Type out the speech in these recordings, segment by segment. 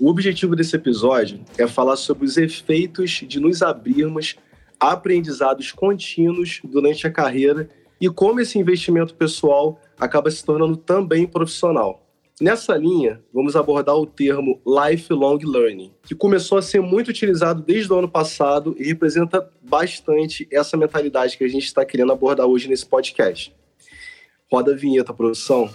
O objetivo desse episódio é falar sobre os efeitos de nos abrirmos a aprendizados contínuos durante a carreira e como esse investimento pessoal acaba se tornando também profissional. Nessa linha, vamos abordar o termo lifelong learning, que começou a ser muito utilizado desde o ano passado e representa bastante essa mentalidade que a gente está querendo abordar hoje nesse podcast. Roda a vinheta, produção.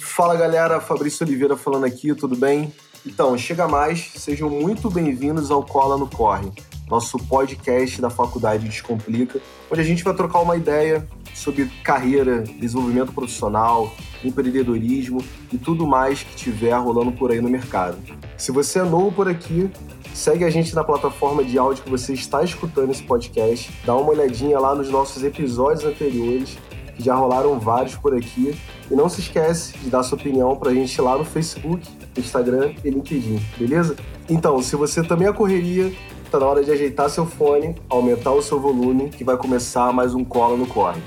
Fala galera, Fabrício Oliveira falando aqui, tudo bem? Então, chega mais, sejam muito bem-vindos ao Cola no Corre, nosso podcast da Faculdade Descomplica, onde a gente vai trocar uma ideia sobre carreira, desenvolvimento profissional, empreendedorismo e tudo mais que tiver rolando por aí no mercado. Se você é novo por aqui, segue a gente na plataforma de áudio que você está escutando esse podcast, dá uma olhadinha lá nos nossos episódios anteriores, que já rolaram vários por aqui, e não se esquece de dar sua opinião para a gente lá no Facebook, Instagram e LinkedIn, beleza? Então, se você também é correria, tá na hora de ajeitar seu fone, aumentar o seu volume, que vai começar mais um Cola no Corre.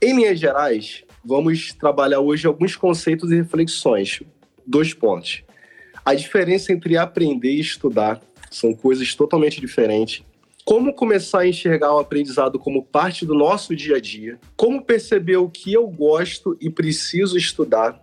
Em linhas gerais, vamos trabalhar hoje alguns conceitos e reflexões. Dois pontos. A diferença entre aprender e estudar são coisas totalmente diferentes. Como começar a enxergar o aprendizado como parte do nosso dia a dia? Como perceber o que eu gosto e preciso estudar?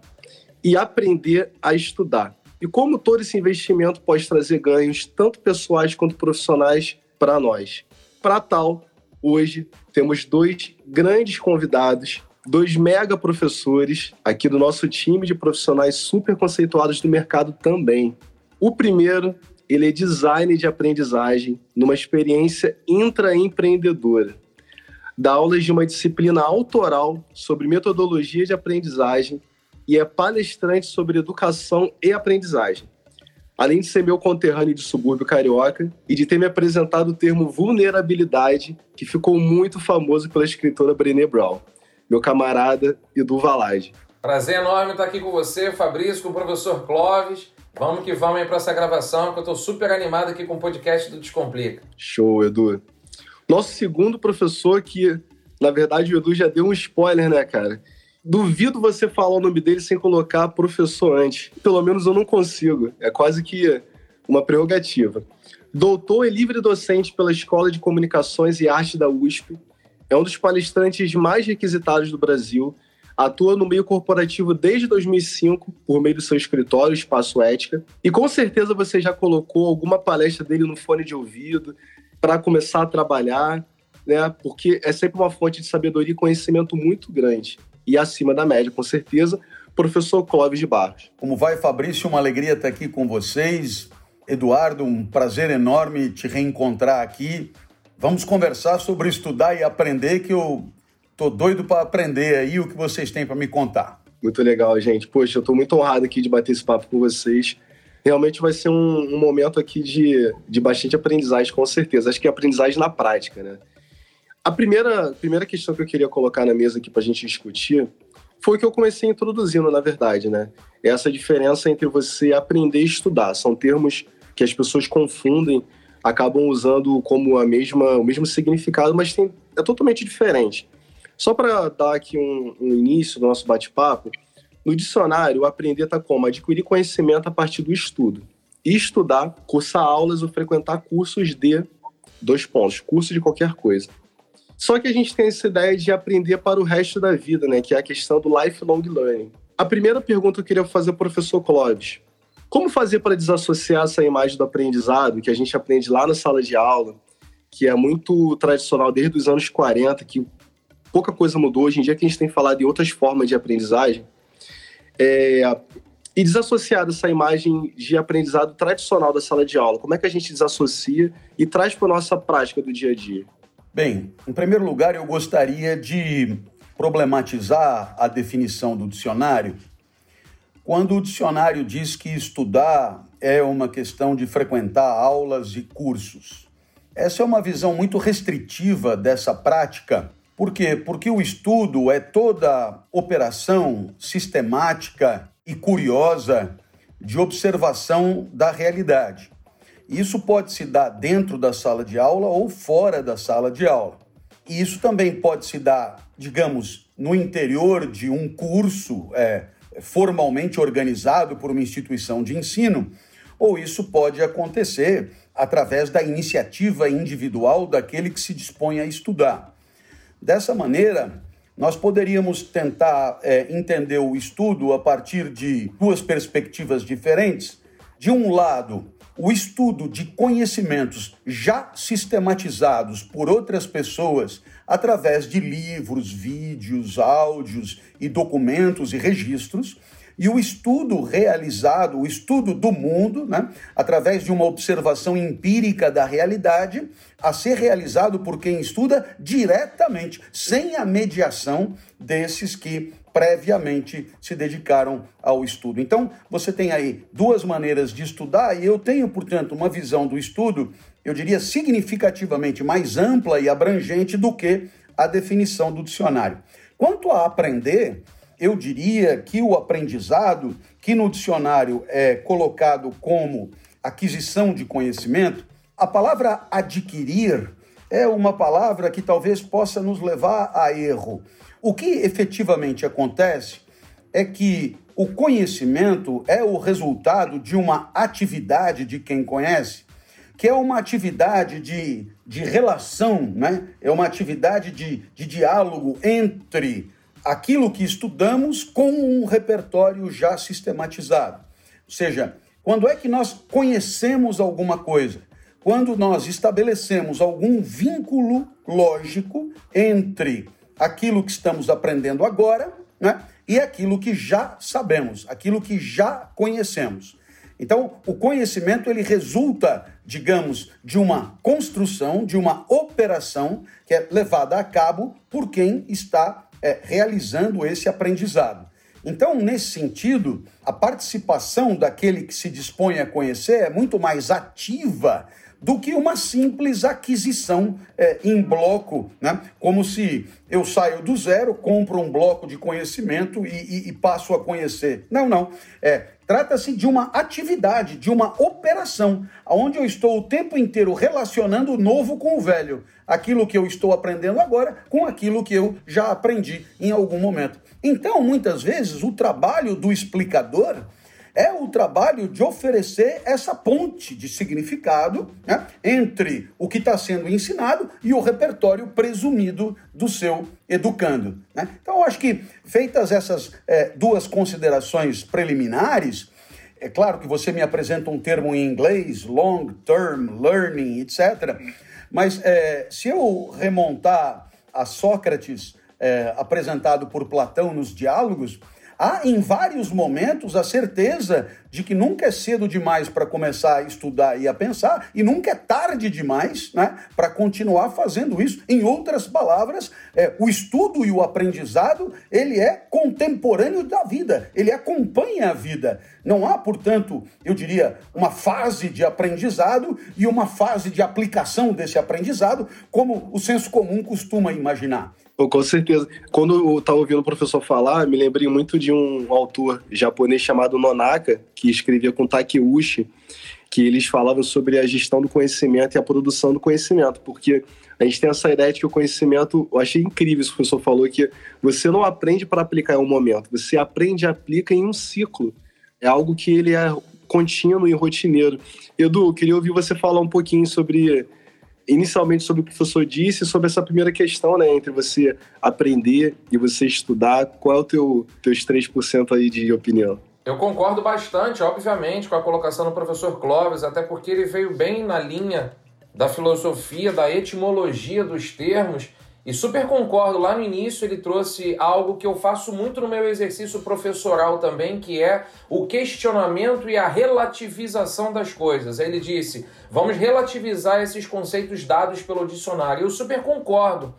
E aprender a estudar. E como todo esse investimento pode trazer ganhos, tanto pessoais quanto profissionais, para nós. Para tal, hoje temos dois grandes convidados, dois mega professores aqui do nosso time de profissionais super conceituados do mercado também. O primeiro, ele é designer de aprendizagem numa experiência intraempreendedora. Dá aulas de uma disciplina autoral sobre metodologia de aprendizagem e é palestrante sobre educação e aprendizagem além de ser meu conterrâneo de subúrbio carioca e de ter me apresentado o termo vulnerabilidade, que ficou muito famoso pela escritora Brené Brown, meu camarada Edu Valade. Prazer enorme estar aqui com você, Fabrício, com o professor Clóvis. Vamos que vamos aí para essa gravação, que eu estou super animado aqui com o podcast do Descomplica. Show, Edu. Nosso segundo professor que, na verdade, o Edu já deu um spoiler, né, cara? Duvido você falar o nome dele sem colocar professor antes. Pelo menos eu não consigo. É quase que uma prerrogativa. Doutor e livre docente pela Escola de Comunicações e Arte da USP. É um dos palestrantes mais requisitados do Brasil. Atua no meio corporativo desde 2005, por meio do seu escritório, Espaço Ética. E com certeza você já colocou alguma palestra dele no fone de ouvido para começar a trabalhar, né? Porque é sempre uma fonte de sabedoria e conhecimento muito grande e acima da média, com certeza, professor Clóvis de Barros. Como vai, Fabrício? Uma alegria estar aqui com vocês. Eduardo, um prazer enorme te reencontrar aqui. Vamos conversar sobre estudar e aprender, que eu tô doido para aprender aí o que vocês têm para me contar. Muito legal, gente. Poxa, eu estou muito honrado aqui de bater esse papo com vocês. Realmente vai ser um, um momento aqui de, de bastante aprendizagem, com certeza. Acho que é aprendizagem na prática, né? A primeira, primeira questão que eu queria colocar na mesa aqui para a gente discutir foi o que eu comecei introduzindo, na verdade, né? Essa diferença entre você aprender e estudar. São termos que as pessoas confundem, acabam usando como a mesma, o mesmo significado, mas tem, é totalmente diferente. Só para dar aqui um, um início do nosso bate-papo, no dicionário, aprender está como? Adquirir conhecimento a partir do estudo. Estudar, cursar aulas ou frequentar cursos de dois pontos, curso de qualquer coisa. Só que a gente tem essa ideia de aprender para o resto da vida, né? Que é a questão do lifelong learning. A primeira pergunta que eu queria fazer ao professor Clóvis. Como fazer para desassociar essa imagem do aprendizado que a gente aprende lá na sala de aula, que é muito tradicional desde os anos 40, que pouca coisa mudou. Hoje em dia que a gente tem falado em outras formas de aprendizagem. É, e desassociar dessa imagem de aprendizado tradicional da sala de aula. Como é que a gente desassocia e traz para a nossa prática do dia a dia? Bem, em primeiro lugar, eu gostaria de problematizar a definição do dicionário. Quando o dicionário diz que estudar é uma questão de frequentar aulas e cursos. Essa é uma visão muito restritiva dessa prática. Por quê? Porque o estudo é toda operação sistemática e curiosa de observação da realidade. Isso pode se dar dentro da sala de aula ou fora da sala de aula. E isso também pode se dar, digamos, no interior de um curso, é, formalmente organizado por uma instituição de ensino, ou isso pode acontecer através da iniciativa individual daquele que se dispõe a estudar. Dessa maneira, nós poderíamos tentar é, entender o estudo a partir de duas perspectivas diferentes. De um lado, o estudo de conhecimentos já sistematizados por outras pessoas através de livros, vídeos, áudios e documentos e registros e o estudo realizado, o estudo do mundo, né, através de uma observação empírica da realidade, a ser realizado por quem estuda diretamente, sem a mediação desses que previamente se dedicaram ao estudo. Então, você tem aí duas maneiras de estudar, e eu tenho, portanto, uma visão do estudo, eu diria, significativamente mais ampla e abrangente do que a definição do dicionário. Quanto a aprender, eu diria que o aprendizado, que no dicionário é colocado como aquisição de conhecimento, a palavra adquirir é uma palavra que talvez possa nos levar a erro. O que efetivamente acontece é que o conhecimento é o resultado de uma atividade de quem conhece, que é uma atividade de, de relação, né? é uma atividade de, de diálogo entre aquilo que estudamos com um repertório já sistematizado. Ou seja, quando é que nós conhecemos alguma coisa? Quando nós estabelecemos algum vínculo lógico entre aquilo que estamos aprendendo agora né, e aquilo que já sabemos, aquilo que já conhecemos. Então, o conhecimento ele resulta, digamos, de uma construção, de uma operação que é levada a cabo por quem está é, realizando esse aprendizado. Então, nesse sentido, a participação daquele que se dispõe a conhecer é muito mais ativa do que uma simples aquisição é, em bloco, né? como se eu saio do zero, compro um bloco de conhecimento e, e, e passo a conhecer. Não, não. É, Trata-se de uma atividade, de uma operação, onde eu estou o tempo inteiro relacionando o novo com o velho, aquilo que eu estou aprendendo agora com aquilo que eu já aprendi em algum momento. Então, muitas vezes, o trabalho do explicador é o trabalho de oferecer essa ponte de significado né, entre o que está sendo ensinado e o repertório presumido do seu educando. Né? Então, eu acho que, feitas essas é, duas considerações preliminares, é claro que você me apresenta um termo em inglês, long term learning, etc. Mas é, se eu remontar a Sócrates, é, apresentado por Platão nos diálogos, há em vários momentos a certeza de que nunca é cedo demais para começar a estudar e a pensar, e nunca é tarde demais né, para continuar fazendo isso. Em outras palavras, é, o estudo e o aprendizado ele é contemporâneo da vida, ele acompanha a vida. Não há, portanto, eu diria, uma fase de aprendizado e uma fase de aplicação desse aprendizado, como o senso comum costuma imaginar. Com certeza. Quando eu estava ouvindo o professor falar, me lembrei muito de um autor japonês chamado Nonaka, que escrevia com Takeuchi, que eles falavam sobre a gestão do conhecimento e a produção do conhecimento, porque a gente tem essa ideia de que o conhecimento, eu achei incrível isso que o professor falou, que você não aprende para aplicar em um momento, você aprende e aplica em um ciclo. É algo que ele é contínuo e rotineiro. Edu, eu queria ouvir você falar um pouquinho sobre inicialmente sobre o que o professor disse, sobre essa primeira questão, né, entre você aprender e você estudar, qual é o teu teus 3% aí de opinião? Eu concordo bastante, obviamente, com a colocação do professor Clóvis, até porque ele veio bem na linha da filosofia, da etimologia dos termos e super concordo, lá no início ele trouxe algo que eu faço muito no meu exercício professoral também, que é o questionamento e a relativização das coisas. Ele disse: vamos relativizar esses conceitos dados pelo dicionário. Eu super concordo.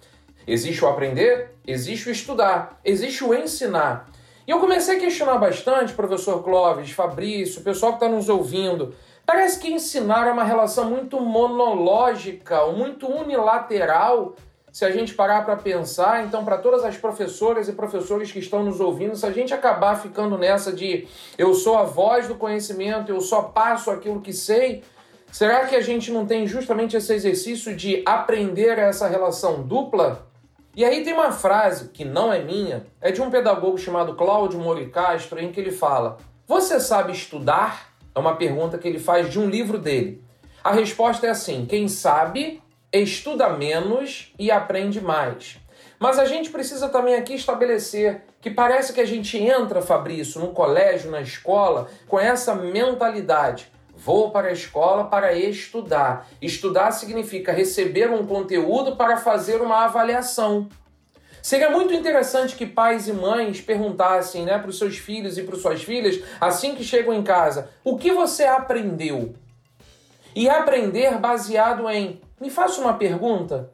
Existe o aprender, existe o estudar, existe o ensinar. E eu comecei a questionar bastante, professor Clóvis, Fabrício, o pessoal que está nos ouvindo. Parece que ensinar é uma relação muito monológica, muito unilateral se a gente parar para pensar, então, para todas as professoras e professores que estão nos ouvindo, se a gente acabar ficando nessa de eu sou a voz do conhecimento, eu só passo aquilo que sei, será que a gente não tem justamente esse exercício de aprender essa relação dupla? E aí tem uma frase que não é minha, é de um pedagogo chamado Cláudio Mori Castro, em que ele fala: Você sabe estudar? É uma pergunta que ele faz de um livro dele. A resposta é assim: quem sabe estuda menos e aprende mais. Mas a gente precisa também aqui estabelecer que parece que a gente entra, Fabrício, no colégio, na escola, com essa mentalidade. Vou para a escola para estudar. Estudar significa receber um conteúdo para fazer uma avaliação. Seria muito interessante que pais e mães perguntassem né, para os seus filhos e para suas filhas, assim que chegam em casa, o que você aprendeu? E aprender baseado em, me faça uma pergunta.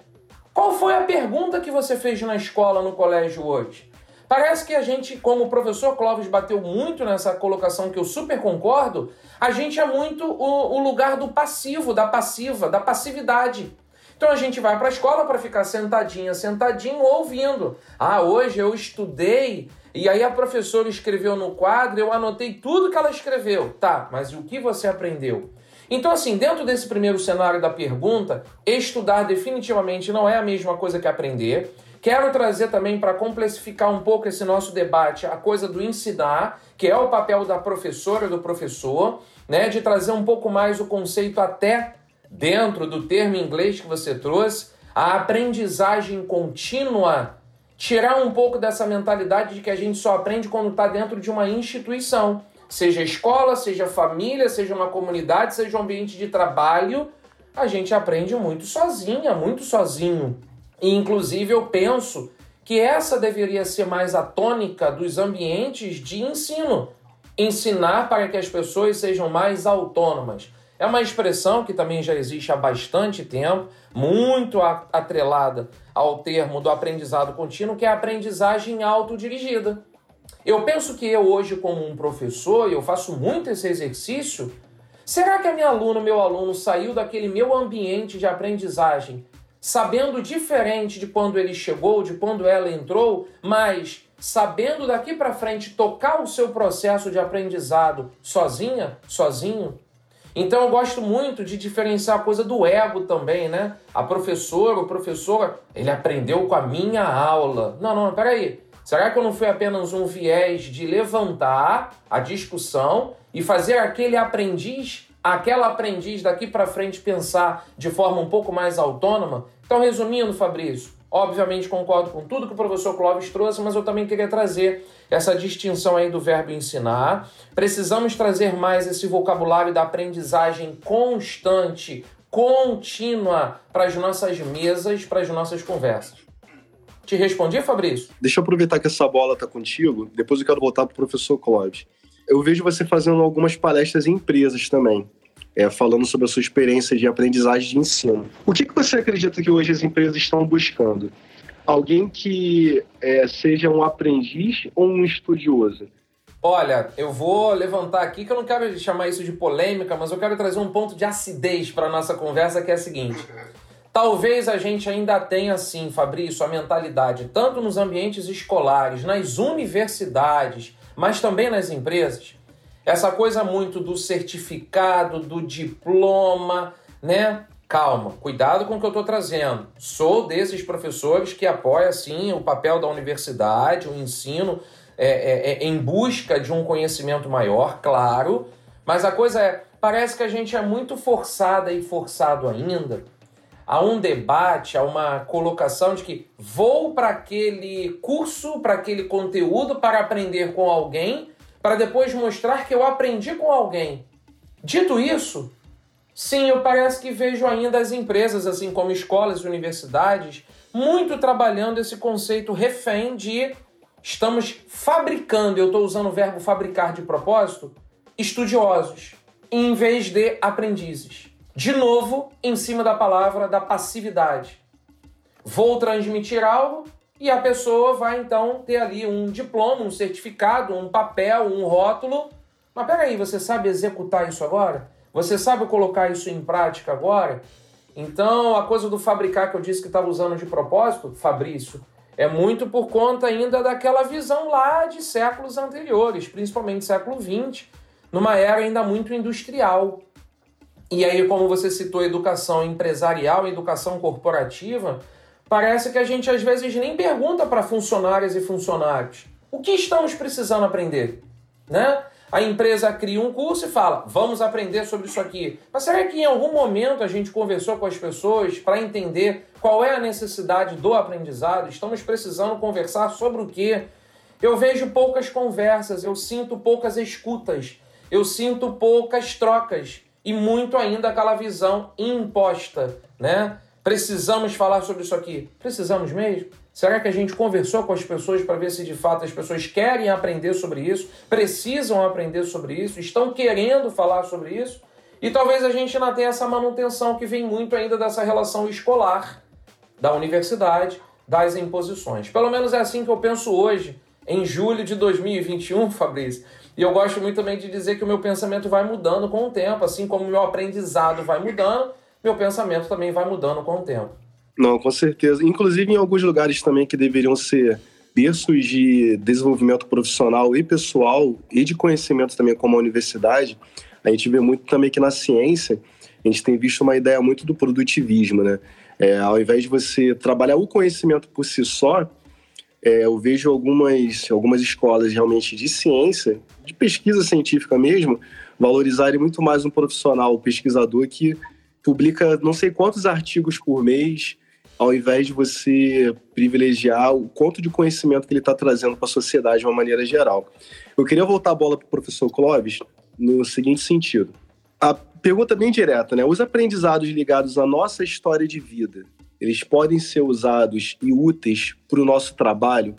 Qual foi a pergunta que você fez na escola, no colégio hoje? Parece que a gente, como o professor Clóvis bateu muito nessa colocação que eu super concordo, a gente é muito o, o lugar do passivo, da passiva, da passividade. Então a gente vai para a escola para ficar sentadinha, sentadinho ouvindo. Ah, hoje eu estudei e aí a professora escreveu no quadro, eu anotei tudo que ela escreveu. Tá, mas o que você aprendeu? Então, assim, dentro desse primeiro cenário da pergunta, estudar definitivamente não é a mesma coisa que aprender. Quero trazer também para complexificar um pouco esse nosso debate a coisa do ensinar, que é o papel da professora, do professor, né, de trazer um pouco mais o conceito até dentro do termo inglês que você trouxe, a aprendizagem contínua, tirar um pouco dessa mentalidade de que a gente só aprende quando está dentro de uma instituição. Seja escola, seja família, seja uma comunidade, seja um ambiente de trabalho, a gente aprende muito sozinha, muito sozinho. E, inclusive, eu penso que essa deveria ser mais a tônica dos ambientes de ensino. Ensinar para que as pessoas sejam mais autônomas. É uma expressão que também já existe há bastante tempo, muito atrelada ao termo do aprendizado contínuo, que é a aprendizagem autodirigida. Eu penso que eu hoje, como um professor, e eu faço muito esse exercício, será que a minha aluna, meu aluno, saiu daquele meu ambiente de aprendizagem sabendo diferente de quando ele chegou, de quando ela entrou, mas sabendo daqui para frente tocar o seu processo de aprendizado sozinha, sozinho? Então eu gosto muito de diferenciar a coisa do ego também, né? A professora, o professor, ele aprendeu com a minha aula. Não, não, peraí. Será que não foi apenas um viés de levantar a discussão e fazer aquele aprendiz, aquela aprendiz daqui para frente pensar de forma um pouco mais autônama? Então, resumindo, Fabrício, obviamente concordo com tudo que o professor Clóvis trouxe, mas eu também queria trazer essa distinção aí do verbo ensinar. Precisamos trazer mais esse vocabulário da aprendizagem constante, contínua para as nossas mesas, para as nossas conversas. Te respondi, Fabrício? Deixa eu aproveitar que essa bola está contigo, depois eu quero voltar para o professor Clóvis. Eu vejo você fazendo algumas palestras em empresas também, é, falando sobre a sua experiência de aprendizagem de ensino. O que, que você acredita que hoje as empresas estão buscando? Alguém que é, seja um aprendiz ou um estudioso? Olha, eu vou levantar aqui que eu não quero chamar isso de polêmica, mas eu quero trazer um ponto de acidez para a nossa conversa que é a seguinte. Talvez a gente ainda tenha, assim, Fabrício, a mentalidade, tanto nos ambientes escolares, nas universidades, mas também nas empresas, essa coisa muito do certificado, do diploma, né? Calma, cuidado com o que eu estou trazendo. Sou desses professores que apoia, sim, o papel da universidade, o ensino é, é, é, em busca de um conhecimento maior, claro, mas a coisa é, parece que a gente é muito forçada e forçado ainda a um debate, a uma colocação de que vou para aquele curso, para aquele conteúdo para aprender com alguém, para depois mostrar que eu aprendi com alguém. Dito isso, sim, eu parece que vejo ainda as empresas, assim como escolas e universidades, muito trabalhando esse conceito refém de estamos fabricando, eu estou usando o verbo fabricar de propósito, estudiosos, em vez de aprendizes. De novo, em cima da palavra da passividade. Vou transmitir algo e a pessoa vai então ter ali um diploma, um certificado, um papel, um rótulo. Mas peraí, você sabe executar isso agora? Você sabe colocar isso em prática agora? Então, a coisa do fabricar que eu disse que estava usando de propósito, Fabrício, é muito por conta ainda daquela visão lá de séculos anteriores, principalmente século XX, numa era ainda muito industrial. E aí, como você citou educação empresarial educação corporativa, Parece que a gente às vezes nem pergunta para funcionárias e funcionários o que estamos precisando aprender, né? A empresa cria um curso e fala: vamos aprender sobre isso aqui. Mas será que em algum momento a gente conversou com as pessoas para entender qual é a necessidade do aprendizado? Estamos precisando conversar sobre o quê? Eu vejo poucas conversas, eu sinto poucas escutas, eu sinto poucas trocas e muito ainda aquela visão imposta, né? Precisamos falar sobre isso aqui. Precisamos mesmo? Será que a gente conversou com as pessoas para ver se de fato as pessoas querem aprender sobre isso, precisam aprender sobre isso, estão querendo falar sobre isso? E talvez a gente não tenha essa manutenção que vem muito ainda dessa relação escolar da universidade, das imposições. Pelo menos é assim que eu penso hoje, em julho de 2021, Fabrício. E eu gosto muito também de dizer que o meu pensamento vai mudando com o tempo, assim como o meu aprendizado vai mudando, meu pensamento também vai mudando com o tempo. Não, com certeza. Inclusive em alguns lugares também que deveriam ser berços de desenvolvimento profissional e pessoal e de conhecimento também como a universidade, a gente vê muito também que na ciência a gente tem visto uma ideia muito do produtivismo, né? É, ao invés de você trabalhar o conhecimento por si só, é, eu vejo algumas, algumas escolas realmente de ciência, de pesquisa científica mesmo, valorizarem muito mais um profissional, um pesquisador que publica não sei quantos artigos por mês, ao invés de você privilegiar o quanto de conhecimento que ele está trazendo para a sociedade de uma maneira geral. Eu queria voltar a bola para o professor Clóvis no seguinte sentido. A pergunta bem direta, né? Os aprendizados ligados à nossa história de vida, eles podem ser usados e úteis para o nosso trabalho?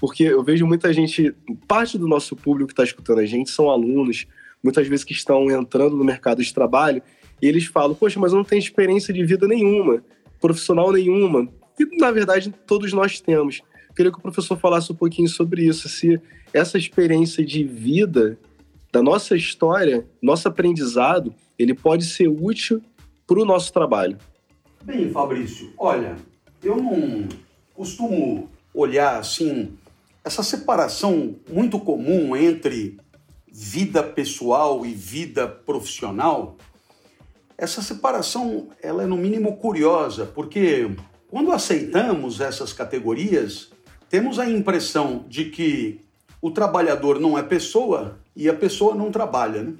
Porque eu vejo muita gente, parte do nosso público que está escutando a gente são alunos, muitas vezes que estão entrando no mercado de trabalho, e eles falam, poxa, mas eu não tenho experiência de vida nenhuma profissional nenhuma. E, na verdade, todos nós temos. Queria que o professor falasse um pouquinho sobre isso, se essa experiência de vida, da nossa história, nosso aprendizado, ele pode ser útil para o nosso trabalho. Bem, Fabrício, olha, eu não costumo olhar assim essa separação muito comum entre vida pessoal e vida profissional essa separação ela é no mínimo curiosa, porque quando aceitamos essas categorias, temos a impressão de que o trabalhador não é pessoa e a pessoa não trabalha, né?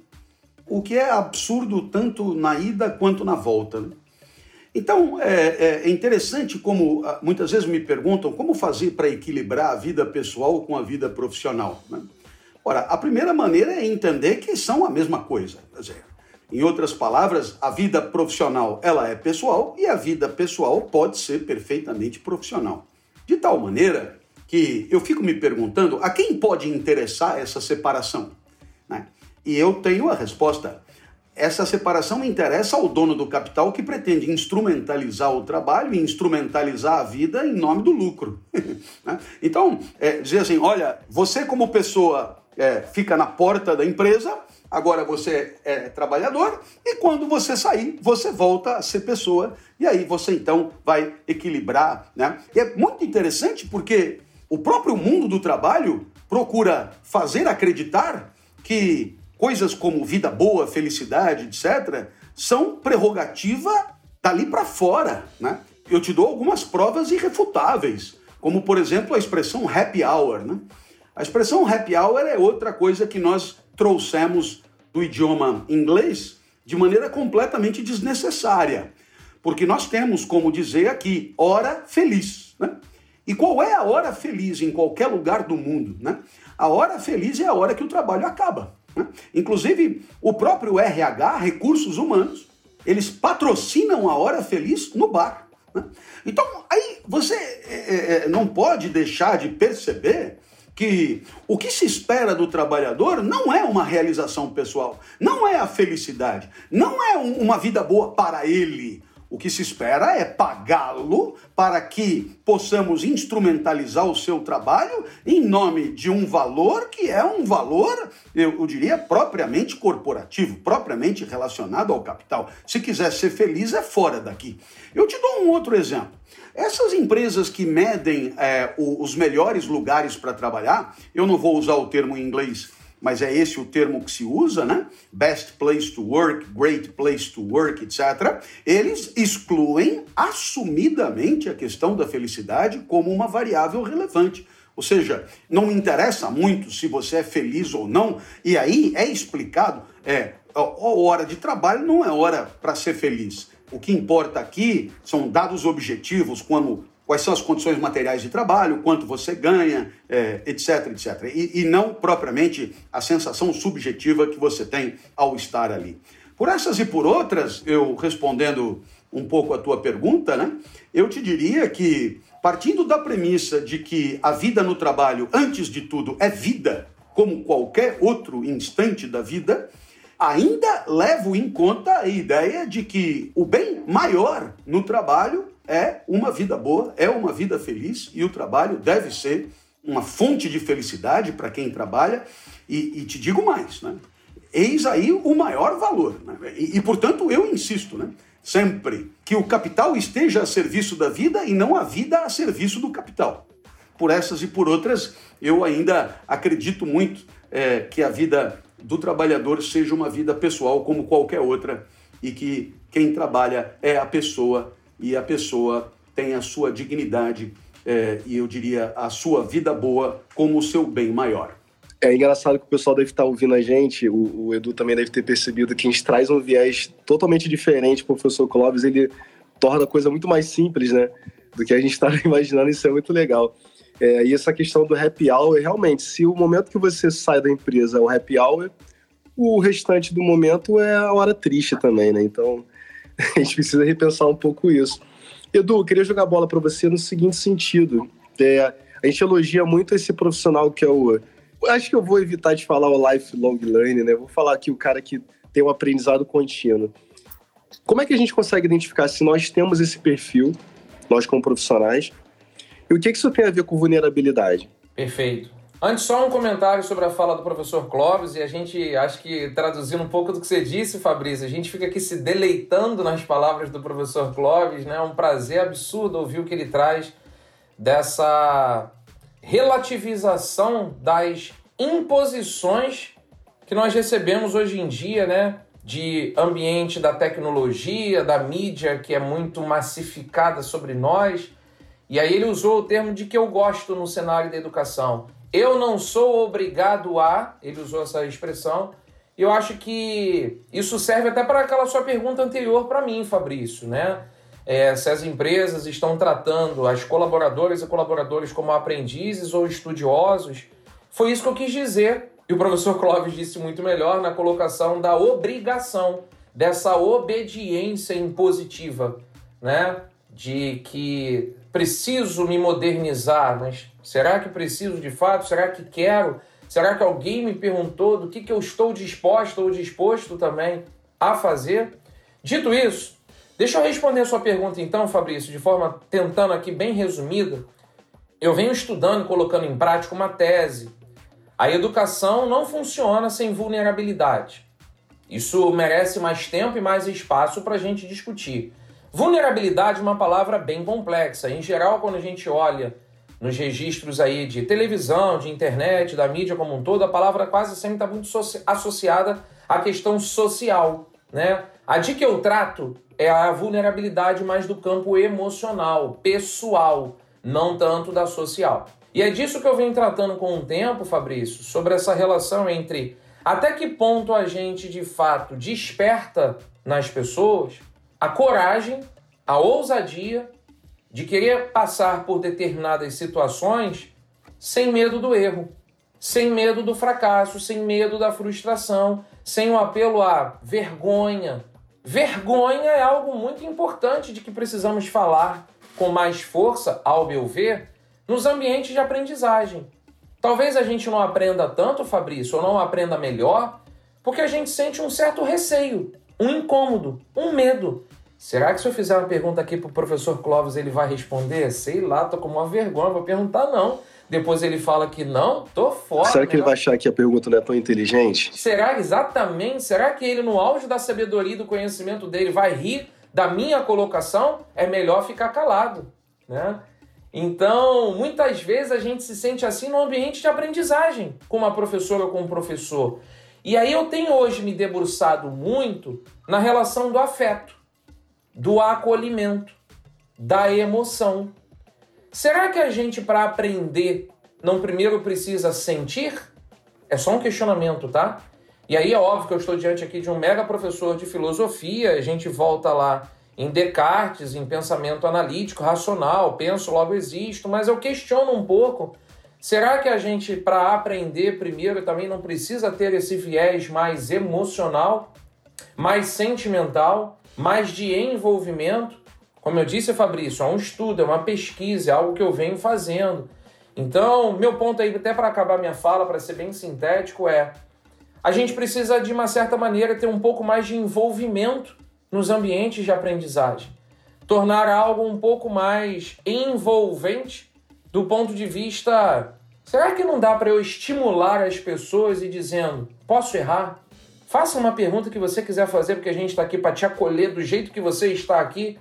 o que é absurdo tanto na ida quanto na volta. Né? Então é, é, interessante como ah, muitas vezes me perguntam como fazer para equilibrar a vida pessoal com a vida profissional. Né? Ora, a primeira maneira é entender que são a mesma coisa. Quer dizer, em outras palavras, a vida profissional ela é pessoal e a vida pessoal pode ser perfeitamente profissional. De tal maneira que eu fico me perguntando a quem pode interessar essa separação. Né? E eu tenho a resposta. Essa separação interessa ao dono do capital que pretende instrumentalizar o trabalho e instrumentalizar a vida em nome do lucro. Né? então, é, dizer assim: olha, você como pessoa é, fica na porta da empresa Agora você é trabalhador e quando você sair, você volta a ser pessoa e aí você então vai equilibrar, né? E é muito interessante porque o próprio mundo do trabalho procura fazer acreditar que coisas como vida boa, felicidade, etc, são prerrogativa dali para fora, né? Eu te dou algumas provas irrefutáveis, como por exemplo a expressão happy hour, né? A expressão happy hour é outra coisa que nós trouxemos do idioma inglês de maneira completamente desnecessária. Porque nós temos como dizer aqui, hora feliz. Né? E qual é a hora feliz em qualquer lugar do mundo? Né? A hora feliz é a hora que o trabalho acaba. Né? Inclusive, o próprio RH, Recursos Humanos, eles patrocinam a hora feliz no bar. Né? Então, aí você é, é, não pode deixar de perceber que o que se espera do trabalhador não é uma realização pessoal, não é a felicidade, não é uma vida boa para ele. O que se espera é pagá-lo para que possamos instrumentalizar o seu trabalho em nome de um valor que é um valor, eu, diria, propriamente corporativo, propriamente relacionado ao capital. Se quiser ser feliz, é fora daqui. Eu te dou um outro exemplo. Essas empresas que medem é, os melhores lugares para trabalhar, eu não vou usar o termo em inglês mas é esse o termo que se usa, né? Best place to work, great place to work, etc. Eles excluem assumidamente a questão da felicidade como uma variável relevante. Ou seja, não interessa muito se você é feliz ou não, e aí é explicado, é, a hora de trabalho não é hora para ser feliz. O que importa aqui são dados objetivos, como quais são as condições materiais de trabalho, quanto você ganha, é, etc, etc. E, e não propriamente a sensação subjetiva que você tem ao estar ali. Por essas e por outras, eu respondendo um pouco a tua pergunta, né? Eu te diria que, partindo da premissa de que a vida no trabalho, antes de tudo, é vida, como qualquer outro instante da vida, ainda levo em conta a ideia de que o bem maior no trabalho é uma vida boa, é uma vida feliz e o trabalho deve ser uma fonte de felicidade para quem trabalha. E, e, te digo mais, né? eis aí o maior valor. Né? E, e, portanto, eu insisto, né? sempre que o capital esteja a serviço da vida e não a vida a serviço do capital. Por essas e por outras, eu ainda acredito muito é, que a vida do trabalhador seja uma vida pessoal como qualquer outra e que quem trabalha é a pessoa e a pessoa tem a sua dignidade é, e eu diria a sua vida boa como o seu bem maior. É engraçado que o pessoal deve estar ouvindo a gente, o, o Edu também deve ter percebido que a gente traz um viés totalmente diferente. O professor Clóvis, ele torna a coisa muito mais simples, né? Do que a gente estava imaginando, isso é muito legal. É, e essa questão do happy hour, realmente, se o momento que você sai da empresa é o happy hour, o restante do momento é a hora triste também, né? Então, a gente precisa repensar um pouco isso. Edu, eu queria jogar a bola para você no seguinte sentido. É, a gente elogia muito esse profissional que é o. Acho que eu vou evitar de falar o lifelong learning, né? Vou falar aqui o cara que tem um aprendizado contínuo. Como é que a gente consegue identificar se nós temos esse perfil, nós como profissionais, e o que isso tem a ver com vulnerabilidade? Perfeito. Antes, só um comentário sobre a fala do professor Clóvis, e a gente, acho que traduzindo um pouco do que você disse, Fabrício, a gente fica aqui se deleitando nas palavras do professor Clóvis, né? É um prazer absurdo ouvir o que ele traz dessa relativização das imposições que nós recebemos hoje em dia, né? De ambiente da tecnologia, da mídia que é muito massificada sobre nós. E aí ele usou o termo de que eu gosto no cenário da educação eu não sou obrigado a, ele usou essa expressão. Eu acho que isso serve até para aquela sua pergunta anterior para mim, Fabrício, né? É, se as empresas estão tratando as colaboradoras e colaboradores como aprendizes ou estudiosos, foi isso que eu quis dizer. E o professor Clóvis disse muito melhor na colocação da obrigação, dessa obediência impositiva, né? De que preciso me modernizar, mas será que preciso de fato? Será que quero? Será que alguém me perguntou do que, que eu estou disposto ou disposto também a fazer? Dito isso, deixa eu responder a sua pergunta então, Fabrício, de forma tentando aqui bem resumida. Eu venho estudando e colocando em prática uma tese. A educação não funciona sem vulnerabilidade. Isso merece mais tempo e mais espaço para a gente discutir. Vulnerabilidade é uma palavra bem complexa. Em geral, quando a gente olha nos registros aí de televisão, de internet, da mídia como um todo, a palavra quase sempre está muito associada à questão social, né? A de que eu trato é a vulnerabilidade mais do campo emocional, pessoal, não tanto da social. E é disso que eu venho tratando com o tempo, Fabrício, sobre essa relação entre até que ponto a gente de fato desperta nas pessoas a coragem, a ousadia de querer passar por determinadas situações sem medo do erro, sem medo do fracasso, sem medo da frustração, sem o apelo à vergonha. Vergonha é algo muito importante de que precisamos falar com mais força, ao meu ver, nos ambientes de aprendizagem. Talvez a gente não aprenda tanto, Fabrício, ou não aprenda melhor, porque a gente sente um certo receio, um incômodo, um medo Será que se eu fizer uma pergunta aqui pro professor Clóvis, ele vai responder? Sei lá, tô com uma vergonha, vou perguntar não. Depois ele fala que não, tô fora. Será que ele vai achar que a pergunta não é tão inteligente? Será exatamente? Será que ele, no auge da sabedoria e do conhecimento dele, vai rir da minha colocação? É melhor ficar calado, né? Então, muitas vezes a gente se sente assim no ambiente de aprendizagem, com uma professora ou com um professor. E aí eu tenho hoje me debruçado muito na relação do afeto, do acolhimento, da emoção. Será que a gente, para aprender, não primeiro precisa sentir? É só um questionamento, tá? E aí é óbvio que eu estou diante aqui de um mega professor de filosofia, a gente volta lá em Descartes, em pensamento analítico, racional, penso, logo existo, mas eu questiono um pouco. Será que a gente, para aprender primeiro, também não precisa ter esse viés mais emocional, mais sentimental, mais de envolvimento? Como eu disse, Fabrício, é um estudo, é uma pesquisa, é algo que eu venho fazendo. Então, meu ponto aí, até para acabar minha fala, para ser bem sintético, é a gente precisa, de uma certa maneira, ter um pouco mais de envolvimento nos ambientes de aprendizagem. Tornar algo um pouco mais envolvente do ponto de vista. Será que não dá para eu estimular as pessoas e dizendo: posso errar? Faça uma pergunta que você quiser fazer, porque a gente está aqui para te acolher do jeito que você está aqui.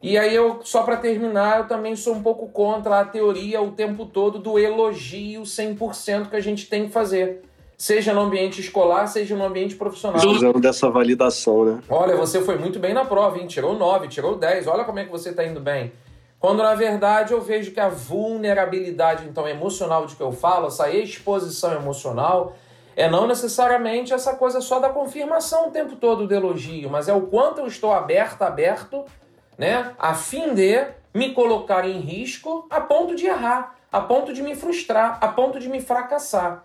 E aí eu, só para terminar, eu também sou um pouco contra a teoria o tempo todo do elogio 100% que a gente tem que fazer seja no ambiente escolar, seja no ambiente profissional. Usando dessa validação, né? Olha, você foi muito bem na prova, hein? Tirou 9, tirou 10, olha como é que você está indo bem. Quando na verdade eu vejo que a vulnerabilidade então emocional de que eu falo, essa exposição emocional, é não necessariamente essa coisa só da confirmação o tempo todo do elogio, mas é o quanto eu estou aberto, aberto, né, a fim de me colocar em risco a ponto de errar, a ponto de me frustrar, a ponto de me fracassar.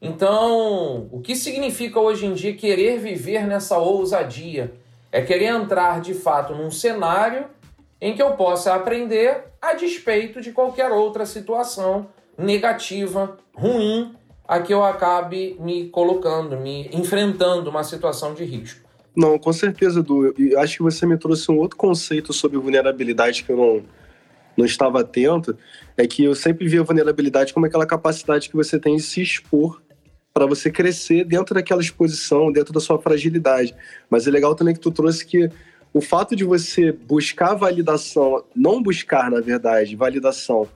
Então, o que significa hoje em dia querer viver nessa ousadia? É querer entrar de fato num cenário em que eu possa aprender a despeito de qualquer outra situação negativa, ruim, a que eu acabe me colocando, me enfrentando uma situação de risco. Não, com certeza, Edu. E acho que você me trouxe um outro conceito sobre vulnerabilidade que eu não, não estava atento. É que eu sempre vi a vulnerabilidade como aquela capacidade que você tem de se expor para você crescer dentro daquela exposição, dentro da sua fragilidade. Mas é legal também que tu trouxe que o fato de você buscar validação, não buscar, na verdade, validação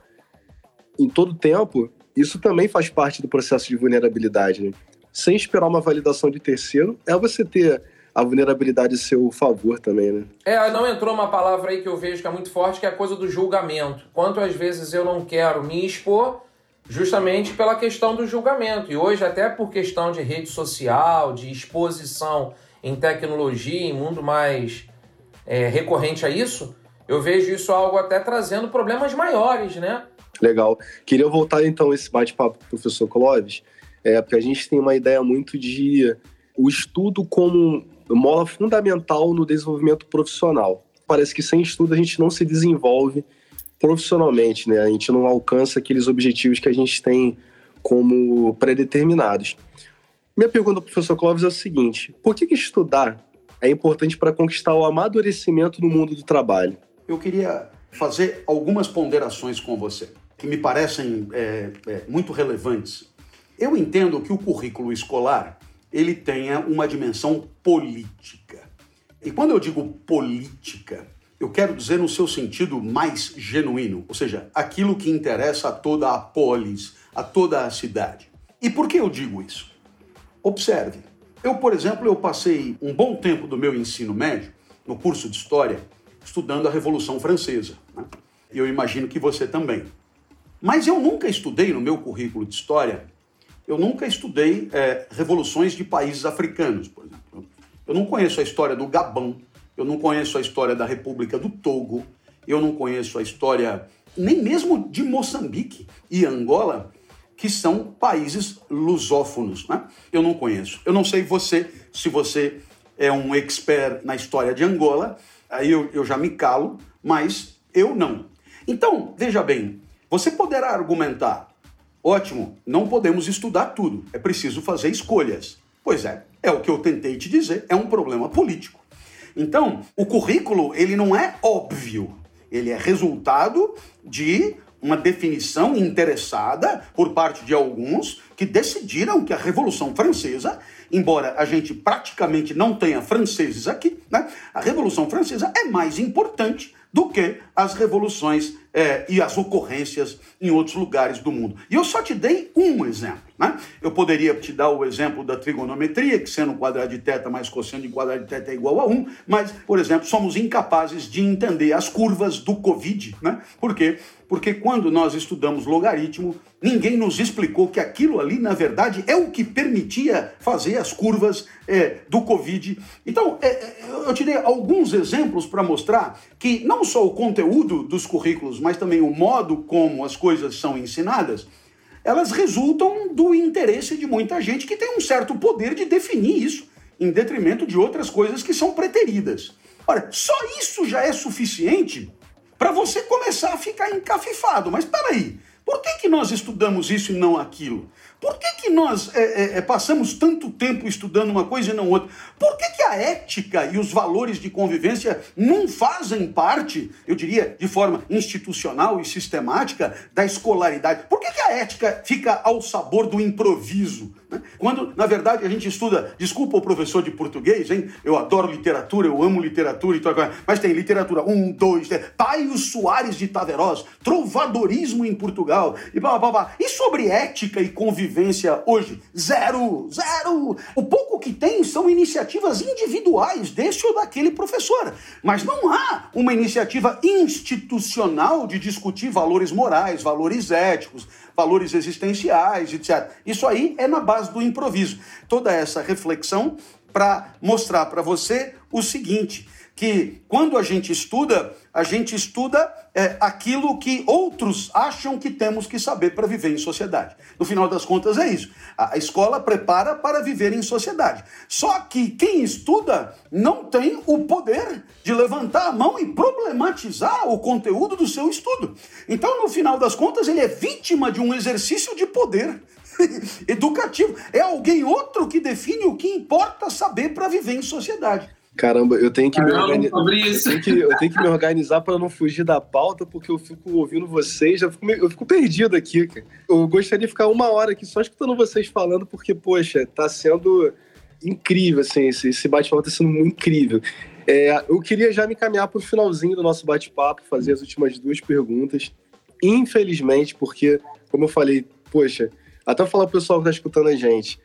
em todo tempo, isso também faz parte do processo de vulnerabilidade. Né? Sem esperar uma validação de terceiro, é você ter a vulnerabilidade a seu favor também, né? É, não entrou uma palavra aí que eu vejo que é muito forte, que é a coisa do julgamento. Quantas vezes eu não quero me expor justamente pela questão do julgamento. E hoje, até por questão de rede social, de exposição em tecnologia, em mundo mais é, recorrente a isso, eu vejo isso algo até trazendo problemas maiores, né? Legal. Queria voltar então esse bate-papo com o professor Clóvis, é, porque a gente tem uma ideia muito de o estudo como mola fundamental no desenvolvimento profissional. Parece que sem estudo a gente não se desenvolve profissionalmente, né? A gente não alcança aqueles objetivos que a gente tem como predeterminados. Minha pergunta ao professor Clóvis é o seguinte: por que, que estudar é importante para conquistar o amadurecimento no mundo do trabalho? Eu queria fazer algumas ponderações com você, que me parecem é, é, muito relevantes. Eu entendo que o currículo escolar ele tenha uma dimensão política. E quando eu digo política, eu quero dizer no seu sentido mais genuíno, ou seja, aquilo que interessa a toda a polis, a toda a cidade. E por que eu digo isso? Observe. Eu, por exemplo, eu passei um bom tempo do meu ensino médio no curso de História estudando a Revolução Francesa. Né? Eu imagino que você também. Mas eu nunca estudei no meu currículo de História, eu nunca estudei é, revoluções de países africanos, por exemplo. Eu não conheço a história do Gabão, eu não conheço a história da República do Togo, eu não conheço a história nem mesmo de Moçambique e Angola, que são países lusófonos. Né? Eu não conheço. Eu não sei você, se você é um expert na história de Angola, aí eu, eu já me calo, mas eu não. Então, veja bem, você poderá argumentar, ótimo, não podemos estudar tudo, é preciso fazer escolhas. Pois é, é o que eu tentei te dizer, é um problema político. Então, o currículo, ele não é óbvio, ele é resultado de uma definição interessada por parte de alguns que decidiram que a Revolução Francesa, embora a gente praticamente não tenha franceses aqui, né, a Revolução Francesa é mais importante do que as revoluções é, e as ocorrências em outros lugares do mundo. E eu só te dei um exemplo. Né? Eu poderia te dar o exemplo da trigonometria, que sendo quadrado de teta mais cosseno de quadrado de teta é igual a 1, mas, por exemplo, somos incapazes de entender as curvas do Covid. Né? Por quê? Porque quando nós estudamos logaritmo, ninguém nos explicou que aquilo ali, na verdade, é o que permitia fazer as curvas é, do Covid. Então, é, é eu te dei alguns exemplos para mostrar que não só o conteúdo dos currículos, mas também o modo como as coisas são ensinadas, elas resultam do interesse de muita gente que tem um certo poder de definir isso, em detrimento de outras coisas que são preteridas. Ora, só isso já é suficiente para você começar a ficar encafifado. Mas peraí, por que, que nós estudamos isso e não aquilo? Por que, que nós é, é, é, passamos tanto tempo estudando uma coisa e não outra? Por que, que a ética e os valores de convivência não fazem parte, eu diria, de forma institucional e sistemática, da escolaridade? Por que, que a ética fica ao sabor do improviso? Né? Quando, na verdade, a gente estuda, desculpa o professor de português, hein? Eu adoro literatura, eu amo literatura e tudo, mas tem literatura, um, dois, três, Paio Soares de Taveroz, trovadorismo em Portugal, e blá, blá, blá. E sobre ética e convivência hoje? Zero, zero. O pouco que tem são iniciativas individuais desse ou daquele professor, mas não há uma iniciativa institucional de discutir valores morais, valores éticos, valores existenciais, etc. Isso aí é na base do improviso. Toda essa reflexão para mostrar para você o seguinte: que quando a gente estuda, a gente estuda é, aquilo que outros acham que temos que saber para viver em sociedade. No final das contas, é isso. A escola prepara para viver em sociedade. Só que quem estuda não tem o poder de levantar a mão e problematizar o conteúdo do seu estudo. Então, no final das contas, ele é vítima de um exercício de poder educativo. É alguém outro que define o que importa saber para viver em sociedade. Caramba, eu tenho que, me, organi... eu tenho que, eu tenho que me organizar para não fugir da pauta, porque eu fico ouvindo vocês, eu fico, eu fico perdido aqui. Cara. Eu gostaria de ficar uma hora aqui só escutando vocês falando, porque, poxa, tá sendo incrível, assim, esse, esse bate-papo tá sendo incrível. É, eu queria já me caminhar para o finalzinho do nosso bate-papo, fazer as últimas duas perguntas. Infelizmente, porque, como eu falei, poxa, até falar pro pessoal que tá escutando a gente,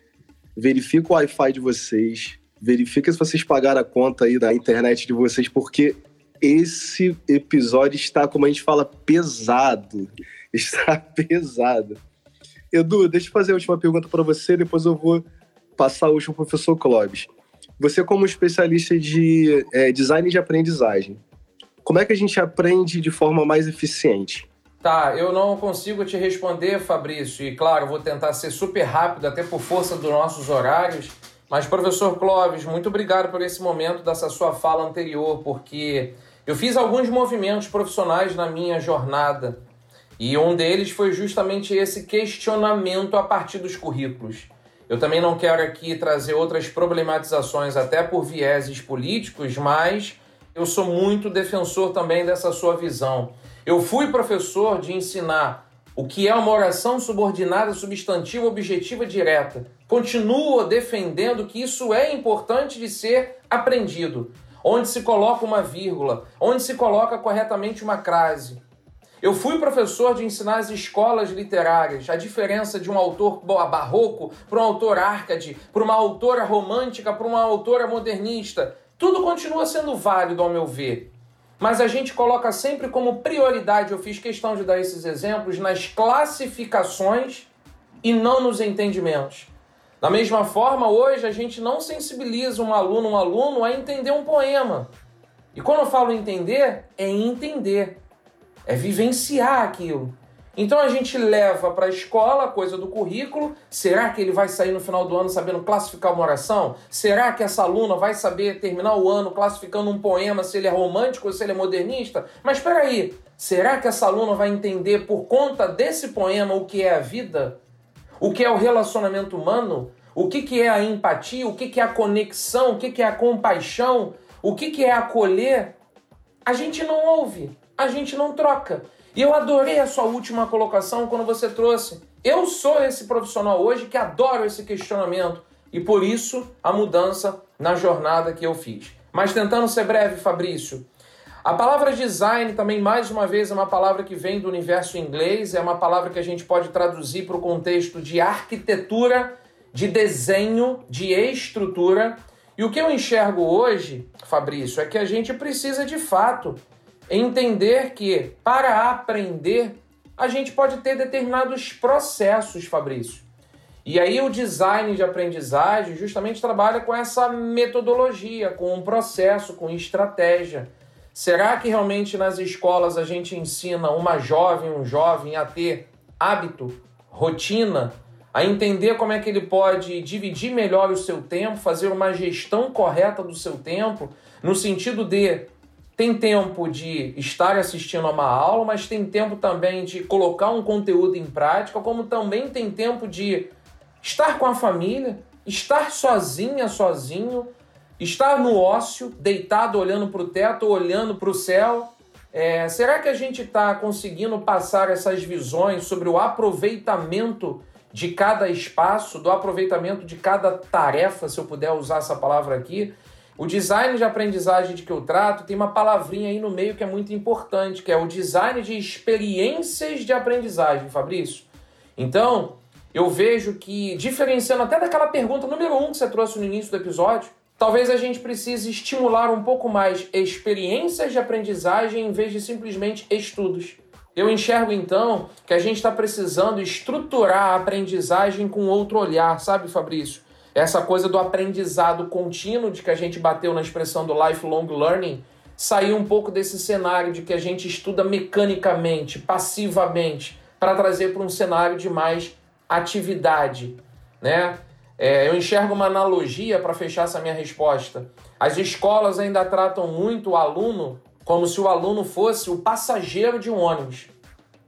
verifica o Wi-Fi de vocês, verifica se vocês pagaram a conta aí da internet de vocês, porque esse episódio está, como a gente fala, pesado. Está pesado. Edu, deixa eu fazer a última pergunta para você, depois eu vou passar a última para o professor Clóvis. Você, como especialista de é, design de aprendizagem, como é que a gente aprende de forma mais eficiente? Tá, eu não consigo te responder, Fabrício, e claro, vou tentar ser super rápido, até por força dos nossos horários. Mas, professor Clóvis, muito obrigado por esse momento dessa sua fala anterior, porque eu fiz alguns movimentos profissionais na minha jornada e um deles foi justamente esse questionamento a partir dos currículos. Eu também não quero aqui trazer outras problematizações, até por vieses políticos, mas eu sou muito defensor também dessa sua visão. Eu fui professor de ensinar o que é uma oração subordinada substantiva objetiva direta. Continua defendendo que isso é importante de ser aprendido, onde se coloca uma vírgula, onde se coloca corretamente uma crase. Eu fui professor de ensinar as escolas literárias, a diferença de um autor barroco para um autor arcade, para uma autora romântica, para uma autora modernista. Tudo continua sendo válido, ao meu ver mas a gente coloca sempre como prioridade, eu fiz questão de dar esses exemplos, nas classificações e não nos entendimentos. Da mesma forma, hoje a gente não sensibiliza um aluno, um aluno a entender um poema. E quando eu falo entender, é entender, é vivenciar aquilo. Então a gente leva para a escola a coisa do currículo. Será que ele vai sair no final do ano sabendo classificar uma oração? Será que essa aluna vai saber terminar o ano classificando um poema se ele é romântico ou se ele é modernista? Mas espera aí, será que essa aluna vai entender por conta desse poema o que é a vida? O que é o relacionamento humano? O que, que é a empatia? O que, que é a conexão? O que, que é a compaixão? O que, que é acolher? A gente não ouve, a gente não troca. E eu adorei a sua última colocação quando você trouxe. Eu sou esse profissional hoje que adoro esse questionamento e por isso a mudança na jornada que eu fiz. Mas tentando ser breve, Fabrício, A palavra design também, mais uma vez, é uma palavra que vem do universo inglês, é uma palavra que a gente pode traduzir para o contexto de arquitetura, de desenho, de estrutura. E o que eu enxergo hoje, Fabrício, é que a gente precisa de fato entender que para aprender a gente pode ter determinados processos, Fabrício. E aí o design de aprendizagem justamente trabalha com essa metodologia, com um processo, com estratégia. Será que realmente nas escolas a gente ensina uma jovem, um jovem a ter hábito, rotina, a entender como é que ele pode dividir melhor o seu tempo, fazer uma gestão correta do seu tempo, no sentido de tem tempo de estar assistindo a uma aula, mas tem tempo também de colocar um conteúdo em prática, como também tem tempo de estar com a família, estar sozinha, sozinho, estar no ócio, deitado olhando para o teto, olhando para o céu. É, será que a gente está conseguindo passar essas visões sobre o aproveitamento de cada espaço, do aproveitamento de cada tarefa, se eu puder usar essa palavra aqui? O design de aprendizagem de que eu trato tem uma palavrinha aí no meio que é muito importante, que é o design de experiências de aprendizagem, Fabrício. Então, eu vejo que, diferenciando até daquela pergunta número um que você trouxe no início do episódio, talvez a gente precise estimular um pouco mais experiências de aprendizagem em vez de simplesmente estudos. Eu enxergo então que a gente está precisando estruturar a aprendizagem com outro olhar, sabe, Fabrício? Essa coisa do aprendizado contínuo, de que a gente bateu na expressão do lifelong learning, sair um pouco desse cenário de que a gente estuda mecanicamente, passivamente, para trazer para um cenário de mais atividade, né? É, eu enxergo uma analogia para fechar essa minha resposta. As escolas ainda tratam muito o aluno como se o aluno fosse o passageiro de um ônibus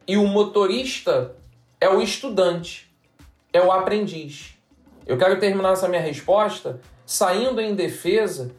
e o motorista é o estudante, é o aprendiz. Eu quero terminar essa minha resposta saindo em defesa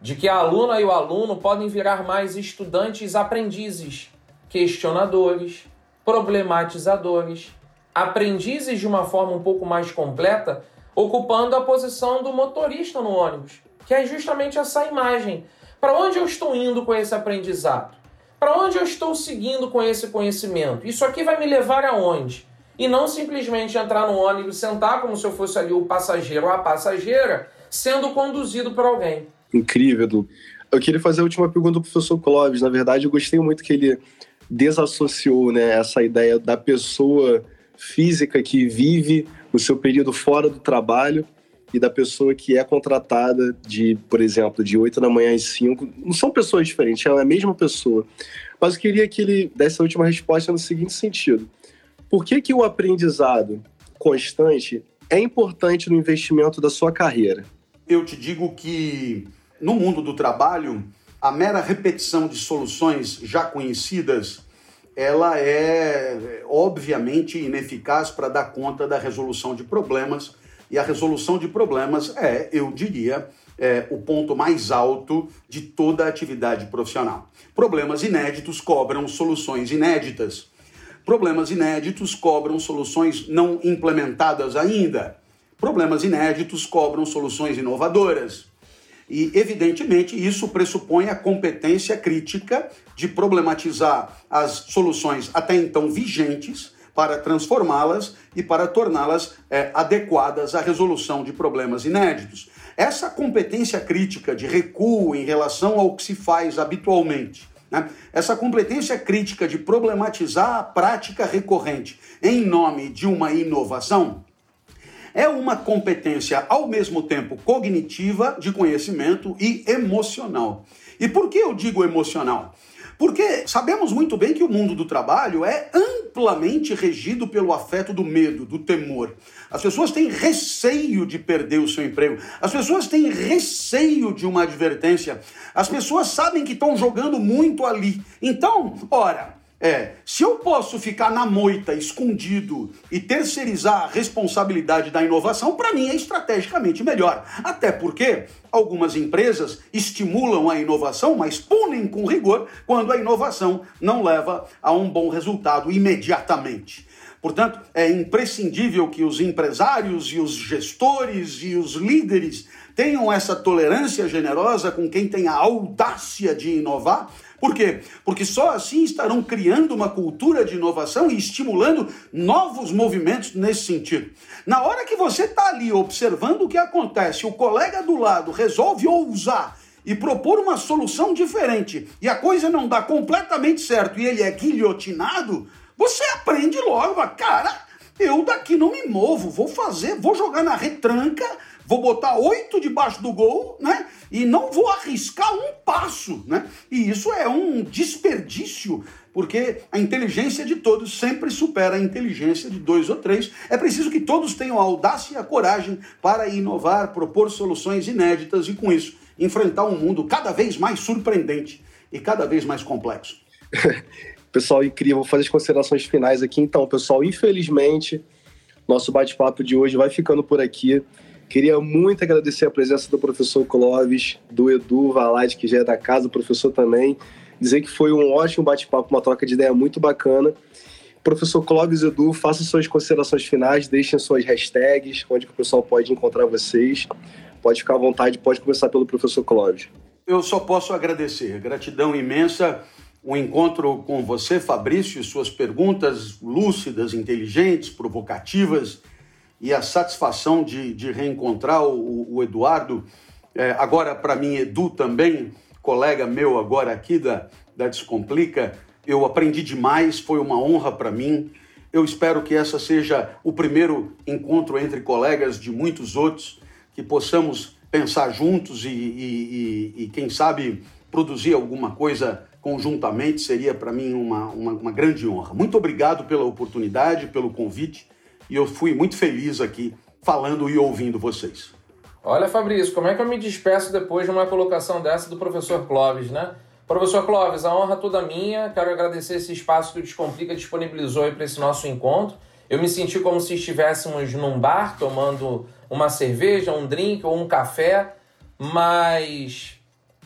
de que a aluna e o aluno podem virar mais estudantes aprendizes, questionadores, problematizadores, aprendizes de uma forma um pouco mais completa, ocupando a posição do motorista no ônibus, que é justamente essa imagem. Para onde eu estou indo com esse aprendizado? Para onde eu estou seguindo com esse conhecimento? Isso aqui vai me levar aonde? E não simplesmente entrar no ônibus, sentar como se eu fosse ali o passageiro ou a passageira, sendo conduzido por alguém. Incrível, Edu. Eu queria fazer a última pergunta para o professor Clóvis. Na verdade, eu gostei muito que ele desassociou né, essa ideia da pessoa física que vive o seu período fora do trabalho e da pessoa que é contratada de, por exemplo, de 8 da manhã às 5. Não são pessoas diferentes, é a mesma pessoa. Mas eu queria que ele desse a última resposta no seguinte sentido. Por que, que o aprendizado constante é importante no investimento da sua carreira? Eu te digo que no mundo do trabalho, a mera repetição de soluções já conhecidas ela é obviamente ineficaz para dar conta da resolução de problemas, e a resolução de problemas é, eu diria, é, o ponto mais alto de toda a atividade profissional. Problemas inéditos cobram soluções inéditas. Problemas inéditos cobram soluções não implementadas ainda. Problemas inéditos cobram soluções inovadoras. E, evidentemente, isso pressupõe a competência crítica de problematizar as soluções até então vigentes para transformá-las e para torná-las é, adequadas à resolução de problemas inéditos. Essa competência crítica de recuo em relação ao que se faz habitualmente, né? essa competência crítica de problematizar a prática recorrente em nome de uma inovação, é uma competência ao mesmo tempo cognitiva, de conhecimento e emocional. E por que eu digo emocional? Porque sabemos muito bem que o mundo do trabalho é amplamente regido pelo afeto do medo, do temor. As pessoas têm receio de perder o seu emprego. As pessoas têm receio de uma advertência. As pessoas sabem que estão jogando muito ali. Então, ora, é, se eu posso ficar na moita, escondido e terceirizar a responsabilidade da inovação, para mim é estrategicamente melhor. Até porque algumas empresas estimulam a inovação, mas punem com rigor quando a inovação não leva a um bom resultado imediatamente. Portanto, é imprescindível que os empresários e os gestores e os líderes tenham essa tolerância generosa com quem tem a audácia de inovar. Por quê? Porque só assim estarão criando uma cultura de inovação e estimulando novos movimentos nesse sentido. Na hora que você está ali observando o que acontece, o colega do lado resolve ousar e propor uma solução diferente e a coisa não dá completamente certo e ele é guilhotinado, você aprende logo, cara, eu daqui não me movo, vou fazer, vou jogar na retranca, vou botar oito debaixo do gol, né? E não vou arriscar um passo, né? E isso é um desperdício, porque a inteligência de todos sempre supera a inteligência de dois ou três. É preciso que todos tenham a audácia e a coragem para inovar, propor soluções inéditas e, com isso, enfrentar um mundo cada vez mais surpreendente e cada vez mais complexo. pessoal, incrível. Vou fazer as considerações finais aqui. Então, pessoal, infelizmente, nosso bate-papo de hoje vai ficando por aqui. Queria muito agradecer a presença do professor Clóvis, do Edu Valade, que já é da casa, o professor também. Dizer que foi um ótimo bate-papo, uma troca de ideia muito bacana. Professor Clóvis Edu, façam suas considerações finais, deixem suas hashtags, onde o pessoal pode encontrar vocês. Pode ficar à vontade, pode começar pelo professor Clóvis. Eu só posso agradecer, gratidão imensa. O encontro com você, Fabrício, suas perguntas lúcidas, inteligentes, provocativas e a satisfação de, de reencontrar o, o Eduardo. É, agora, para mim, Edu também, colega meu agora aqui da, da Descomplica. Eu aprendi demais, foi uma honra para mim. Eu espero que essa seja o primeiro encontro entre colegas de muitos outros que possamos pensar juntos e, e, e, e quem sabe, produzir alguma coisa conjuntamente seria para mim uma, uma, uma, grande honra. Muito obrigado pela oportunidade, pelo convite, e eu fui muito feliz aqui falando e ouvindo vocês. Olha, Fabrício, como é que eu me despeço depois de uma colocação dessa do professor Clóvis, né? Professor Clóvis, a honra toda minha. Quero agradecer esse espaço que o Descomplica disponibilizou para esse nosso encontro. Eu me senti como se estivéssemos num bar tomando uma cerveja, um drink ou um café, mas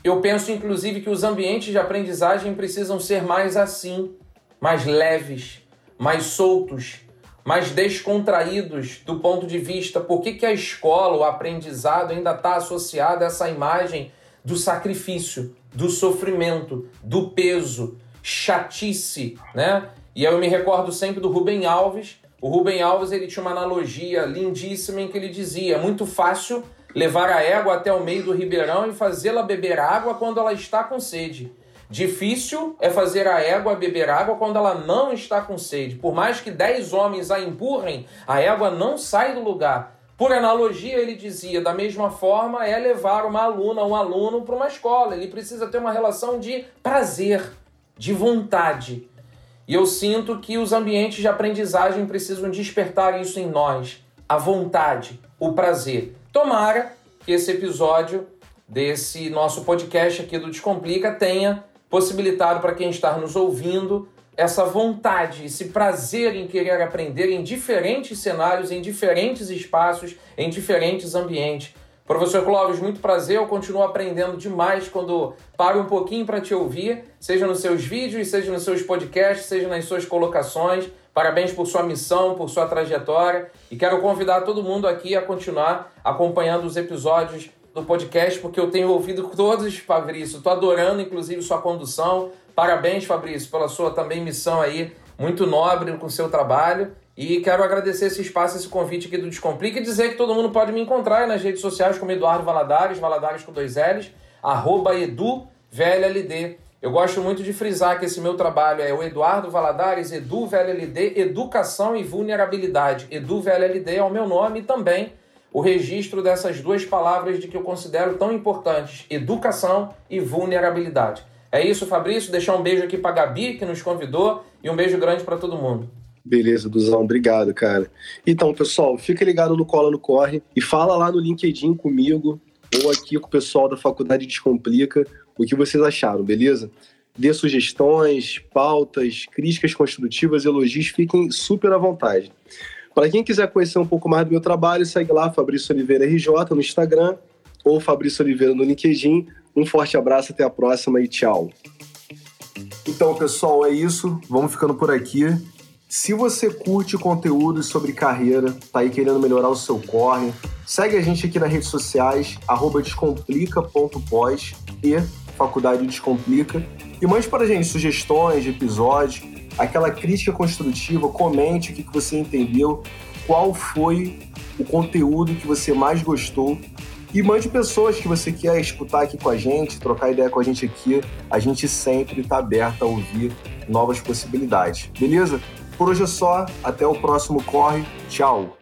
eu penso inclusive que os ambientes de aprendizagem precisam ser mais assim, mais leves, mais soltos, mais descontraídos do ponto de vista por que, que a escola, o aprendizado ainda está associado a essa imagem do sacrifício, do sofrimento, do peso, chatice, né? E eu me recordo sempre do Rubem Alves, o Rubem Alves ele tinha uma analogia lindíssima em que ele dizia: é muito fácil levar a égua até o meio do ribeirão e fazê-la beber água quando ela está com sede. Difícil é fazer a égua beber água quando ela não está com sede. Por mais que dez homens a empurrem, a égua não sai do lugar. Por analogia, ele dizia, da mesma forma é levar uma aluna, um aluno para uma escola. Ele precisa ter uma relação de prazer, de vontade. E eu sinto que os ambientes de aprendizagem precisam despertar isso em nós, a vontade, o prazer. Tomara que esse episódio desse nosso podcast aqui do Descomplica tenha possibilitado para quem está nos ouvindo essa vontade, esse prazer em querer aprender em diferentes cenários, em diferentes espaços, em diferentes ambientes. Professor Clóvis, muito prazer. Eu continuo aprendendo demais quando paro um pouquinho para te ouvir, seja nos seus vídeos, seja nos seus podcasts, seja nas suas colocações. Parabéns por sua missão, por sua trajetória. E quero convidar todo mundo aqui a continuar acompanhando os episódios do podcast, porque eu tenho ouvido todos, Fabrício. Estou adorando, inclusive, sua condução. Parabéns, Fabrício, pela sua também missão aí, muito nobre com o seu trabalho. E quero agradecer esse espaço, esse convite aqui do Descomplica e dizer que todo mundo pode me encontrar nas redes sociais como Eduardo Valadares, Valadares com dois L's, arroba EduVLLD. Eu gosto muito de frisar que esse meu trabalho é o Eduardo Valadares, EduVLLD, Educação e Vulnerabilidade. EduVLLD é o meu nome e também o registro dessas duas palavras de que eu considero tão importantes, educação e vulnerabilidade. É isso, Fabrício. Deixar um beijo aqui para Gabi, que nos convidou, e um beijo grande para todo mundo. Beleza, Duzão, obrigado, cara. Então, pessoal, fica ligado no Cola no Corre e fala lá no LinkedIn comigo ou aqui com o pessoal da Faculdade Descomplica o que vocês acharam, beleza? Dê sugestões, pautas, críticas construtivas, elogios, fiquem super à vontade. Para quem quiser conhecer um pouco mais do meu trabalho, segue lá Fabrício Oliveira RJ no Instagram ou Fabrício Oliveira no LinkedIn. Um forte abraço, até a próxima e tchau. Então, pessoal, é isso. Vamos ficando por aqui. Se você curte conteúdo sobre carreira, tá aí querendo melhorar o seu corre, segue a gente aqui nas redes sociais, descomplica.pós e Faculdade Descomplica. E mande para a gente sugestões de episódios, aquela crítica construtiva, comente o que você entendeu, qual foi o conteúdo que você mais gostou e mande pessoas que você quer escutar aqui com a gente, trocar ideia com a gente aqui. A gente sempre está aberto a ouvir novas possibilidades. Beleza? Por hoje é só. Até o próximo Corre. Tchau.